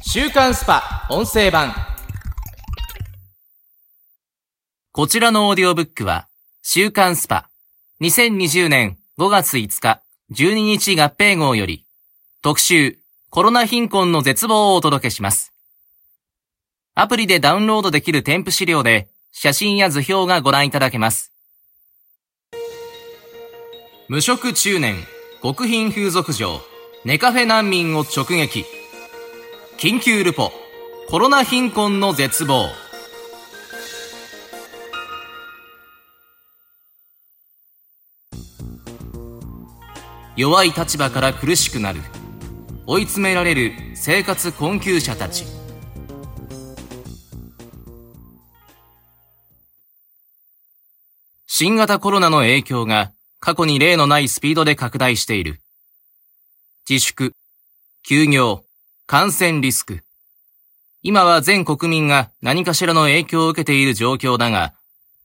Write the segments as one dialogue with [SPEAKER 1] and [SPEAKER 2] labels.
[SPEAKER 1] 週刊 SPA 音声版
[SPEAKER 2] こちらのオーディオブックは、週刊 SPA、2020年5月5日、12日合併号より、特集、コロナ貧困の絶望をお届けします。アプリでダウンロードできる添付資料で、写真や図表がご覧いただけます。無職中年、極貧風俗嬢、ネカフェ難民を直撃。緊急ルポ、コロナ貧困の絶望。弱い立場から苦しくなる。追い詰められる生活困窮者たち。新型コロナの影響が過去に例のないスピードで拡大している。自粛、休業、感染リスク。今は全国民が何かしらの影響を受けている状況だが、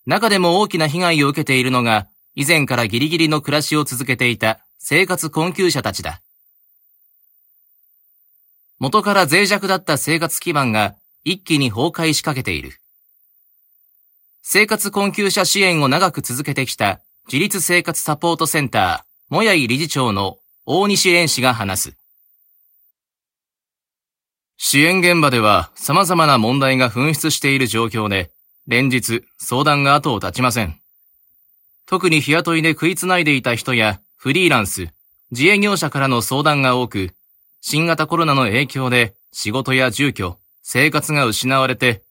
[SPEAKER 2] 中でも大きな被害を受けているのが、以前からギリギリの暮らしを続けていた生活困窮者たちだ。元から脆弱だった生活基盤が一気に崩壊しかけている。生活困窮者支援を長く続けてきた自立生活サポートセンター、もやい理事長の大西蓮氏が話す。支援現場では様々な問題が噴出している状況で、連日相談が後を絶ちません。特に日雇いで食いつないでいた人やフリーランス、自営業者からの相談が多く、新型コロナの影響で仕事や住居、生活が失われて、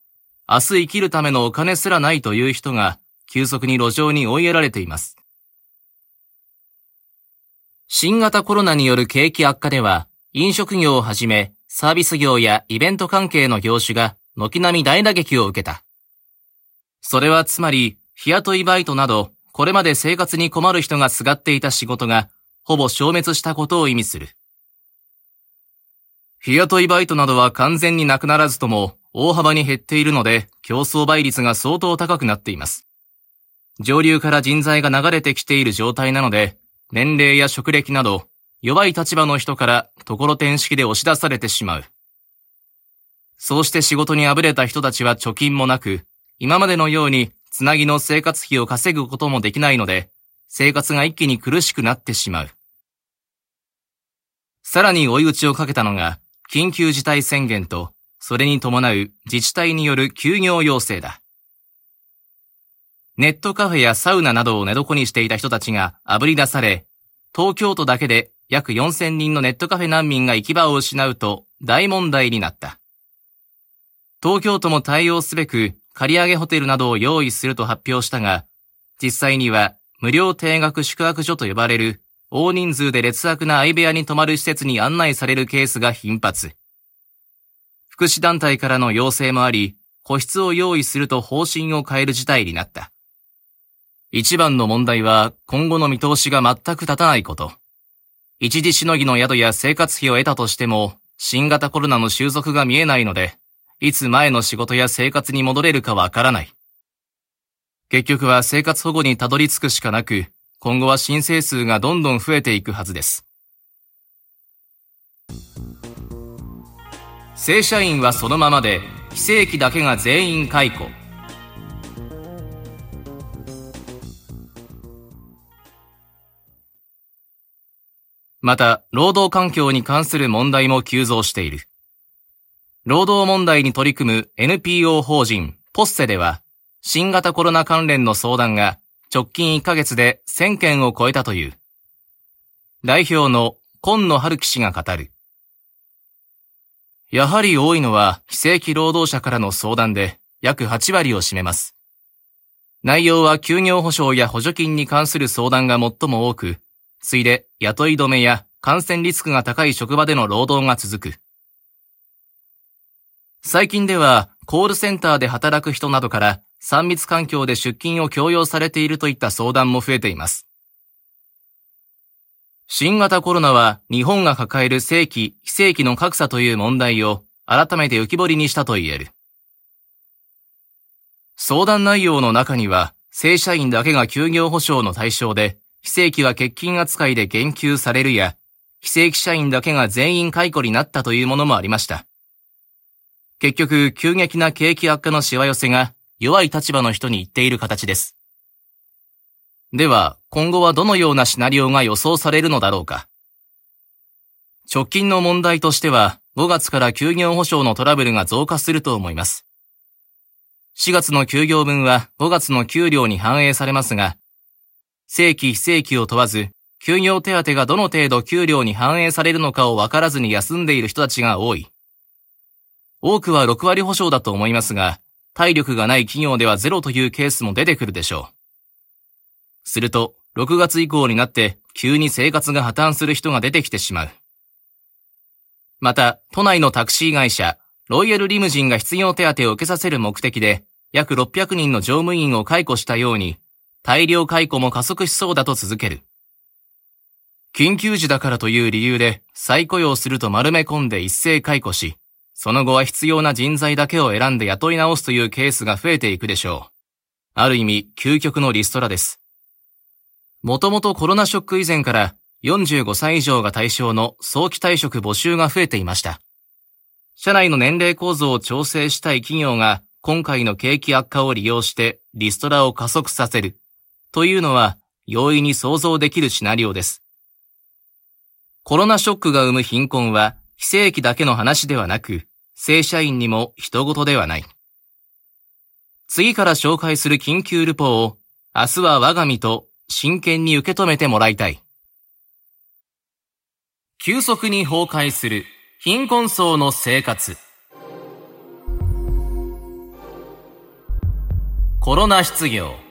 [SPEAKER 2] 明日生きるためのお金すらないという人が急速に路上に追いやられています。新型コロナによる景気悪化では、飲食業をはじめ、サービス業やイベント関係の業種が軒並み大打撃を受けた。それはつまり、日雇いバイトなど、これまで生活に困る人がすがっていた仕事が、ほぼ消滅したことを意味する。日雇いバイトなどは完全になくならずとも、大幅に減っているので、競争倍率が相当高くなっています。上流から人材が流れてきている状態なので、年齢や職歴など、弱い立場の人からところてん式で押し出されてしまう。そうして仕事にあぶれた人たちは貯金もなく、今までのようにつなぎの生活費を稼ぐこともできないので、生活が一気に苦しくなってしまう。さらに追い打ちをかけたのが、緊急事態宣言と、それに伴う自治体による休業要請だ。ネットカフェやサウナなどを寝床にしていた人たちが炙り出され、東京都だけで約4000人のネットカフェ難民が行き場を失うと大問題になった。東京都も対応すべく借り上げホテルなどを用意すると発表したが、実際には無料定額宿泊所と呼ばれる大人数で劣悪な相部屋に泊まる施設に案内されるケースが頻発。福祉団体からの要請もあり、個室を用意すると方針を変える事態になった。一番の問題は今後の見通しが全く立たないこと。一時しのぎの宿や生活費を得たとしても、新型コロナの収束が見えないので、いつ前の仕事や生活に戻れるかわからない。結局は生活保護にたどり着くしかなく、今後は申請数がどんどん増えていくはずです。正社員はそのままで、非正規だけが全員解雇。また、労働環境に関する問題も急増している。労働問題に取り組む NPO 法人ポッセでは、新型コロナ関連の相談が直近1ヶ月で1000件を超えたという。代表の今野春樹氏が語る。やはり多いのは非正規労働者からの相談で約8割を占めます。内容は休業保障や補助金に関する相談が最も多く、ついで雇い止めや感染リスクが高い職場での労働が続く。最近ではコールセンターで働く人などから3密環境で出勤を強要されているといった相談も増えています。新型コロナは日本が抱える正規、非正規の格差という問題を改めて浮き彫りにしたと言える。相談内容の中には、正社員だけが休業保障の対象で、非正規は欠勤扱いで減給されるや、非正規社員だけが全員解雇になったというものもありました。結局、急激な景気悪化のしわ寄せが弱い立場の人に言っている形です。では、今後はどのようなシナリオが予想されるのだろうか。直近の問題としては、5月から休業保障のトラブルが増加すると思います。4月の休業分は5月の給料に反映されますが、正規非正規を問わず、休業手当がどの程度給料に反映されるのかを分からずに休んでいる人たちが多い。多くは6割保証だと思いますが、体力がない企業ではゼロというケースも出てくるでしょう。すると、6月以降になって急に生活が破綻する人が出てきてしまう。また、都内のタクシー会社、ロイヤルリムジンが失業手当を受けさせる目的で、約600人の乗務員を解雇したように、大量解雇も加速しそうだと続ける。緊急時だからという理由で再雇用すると丸め込んで一斉解雇し、その後は必要な人材だけを選んで雇い直すというケースが増えていくでしょう。ある意味、究極のリストラです。もともとコロナショック以前から45歳以上が対象の早期退職募集が増えていました。社内の年齢構造を調整したい企業が今回の景気悪化を利用してリストラを加速させるというのは容易に想像できるシナリオです。コロナショックが生む貧困は非正規だけの話ではなく、正社員にも人事ではない。次から紹介する緊急ルポを、明日は我が身と真剣に受け止めてもらいたい。急速に崩壊する貧困層の生活。コロナ失業。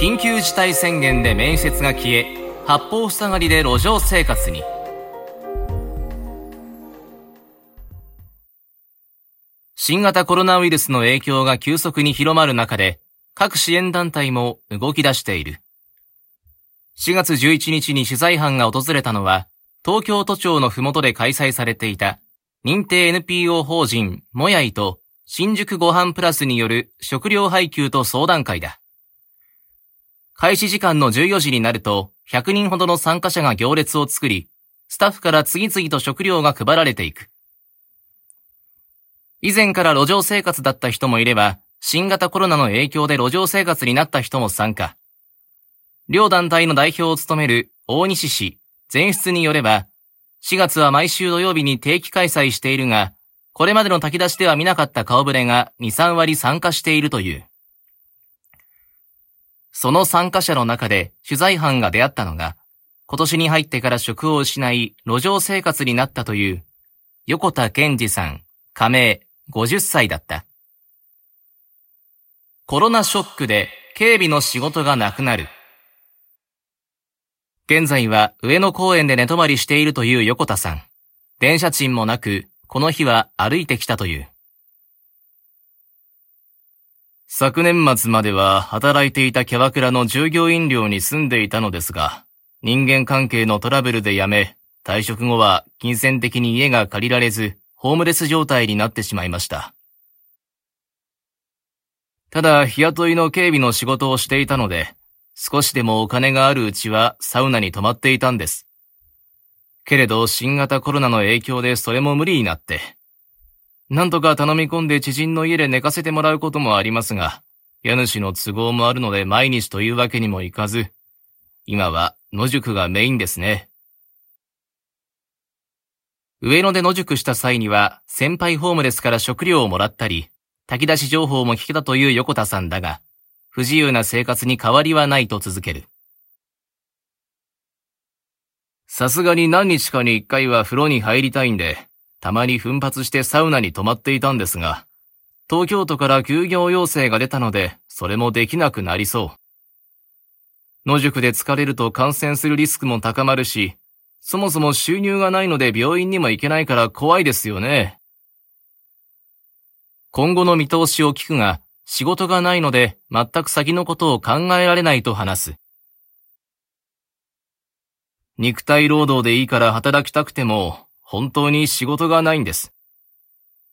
[SPEAKER 2] 緊急事態宣言で面接が消え、八方塞がりで路上生活に新型コロナウイルスの影響が急速に広まる中で各支援団体も動き出している4月11日に取材班が訪れたのは東京都庁のふもとで開催されていた認定 NPO 法人もやいと新宿ご飯プラスによる食料配給と相談会だ。開始時間の14時になると、100人ほどの参加者が行列を作り、スタッフから次々と食料が配られていく。以前から路上生活だった人もいれば、新型コロナの影響で路上生活になった人も参加。両団体の代表を務める大西市前出によれば、4月は毎週土曜日に定期開催しているが、これまでの炊き出しでは見なかった顔ぶれが2、3割参加しているという。その参加者の中で取材班が出会ったのが、今年に入ってから職を失い、路上生活になったという、横田健二さん、加盟、50歳だった。コロナショックで警備の仕事がなくなる。現在は上野公園で寝泊まりしているという横田さん。電車賃もなく、この日は歩いてきたという。昨年末までは働いていたキャバクラの従業員寮に住んでいたのですが、人間関係のトラブルで辞め、退職後は金銭的に家が借りられず、ホームレス状態になってしまいました。ただ、日雇いの警備の仕事をしていたので、少しでもお金があるうちはサウナに泊まっていたんです。けれど、新型コロナの影響でそれも無理になって、なんとか頼み込んで知人の家で寝かせてもらうこともありますが、家主の都合もあるので毎日というわけにもいかず、今は野宿がメインですね。上野で野宿した際には先輩ホームレスから食料をもらったり、炊き出し情報も聞けたという横田さんだが、不自由な生活に変わりはないと続ける。さすがに何日かに一回は風呂に入りたいんで、たまに奮発してサウナに泊まっていたんですが、東京都から休業要請が出たので、それもできなくなりそう。野宿で疲れると感染するリスクも高まるし、そもそも収入がないので病院にも行けないから怖いですよね。今後の見通しを聞くが、仕事がないので全く先のことを考えられないと話す。肉体労働でいいから働きたくても、本当に仕事がないんです。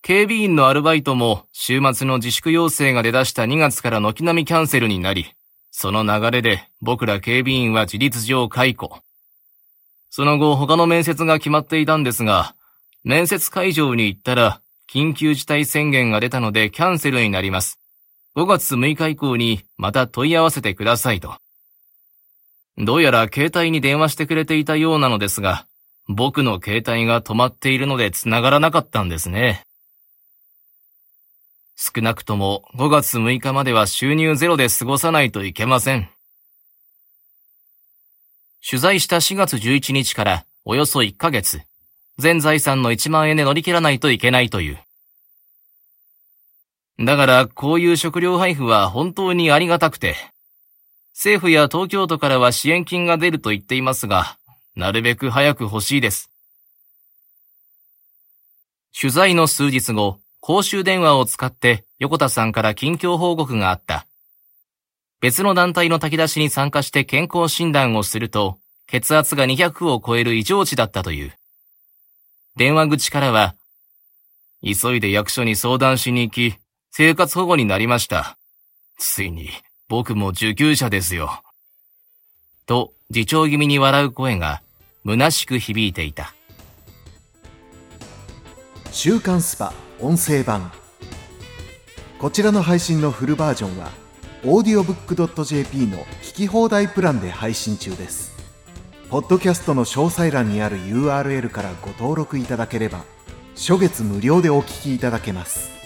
[SPEAKER 2] 警備員のアルバイトも週末の自粛要請が出だした2月から軒並みキャンセルになり、その流れで僕ら警備員は自立上解雇。その後他の面接が決まっていたんですが、面接会場に行ったら、緊急事態宣言が出たのでキャンセルになります。5月6日以降にまた問い合わせてくださいと。どうやら携帯に電話してくれていたようなのですが、僕の携帯が止まっているので繋がらなかったんですね。少なくとも5月6日までは収入ゼロで過ごさないといけません。取材した4月11日からおよそ1ヶ月、全財産の1万円で乗り切らないといけないという。だからこういう食料配布は本当にありがたくて、政府や東京都からは支援金が出ると言っていますが、なるべく早く欲しいです。取材の数日後、公衆電話を使って横田さんから近況報告があった。別の団体の炊き出しに参加して健康診断をすると、血圧が200を超える異常値だったという。電話口からは、急いで役所に相談しに行き、生活保護になりました。ついに、僕も受給者ですよ。と、自重気味に笑う声が、虚しく響いていた。
[SPEAKER 3] 週刊スパ音声版。こちらの配信のフルバージョンは audiobook.jp の聞き放題プランで配信中です。ポッドキャストの詳細欄にある URL からご登録いただければ初月無料でお聞きいただけます。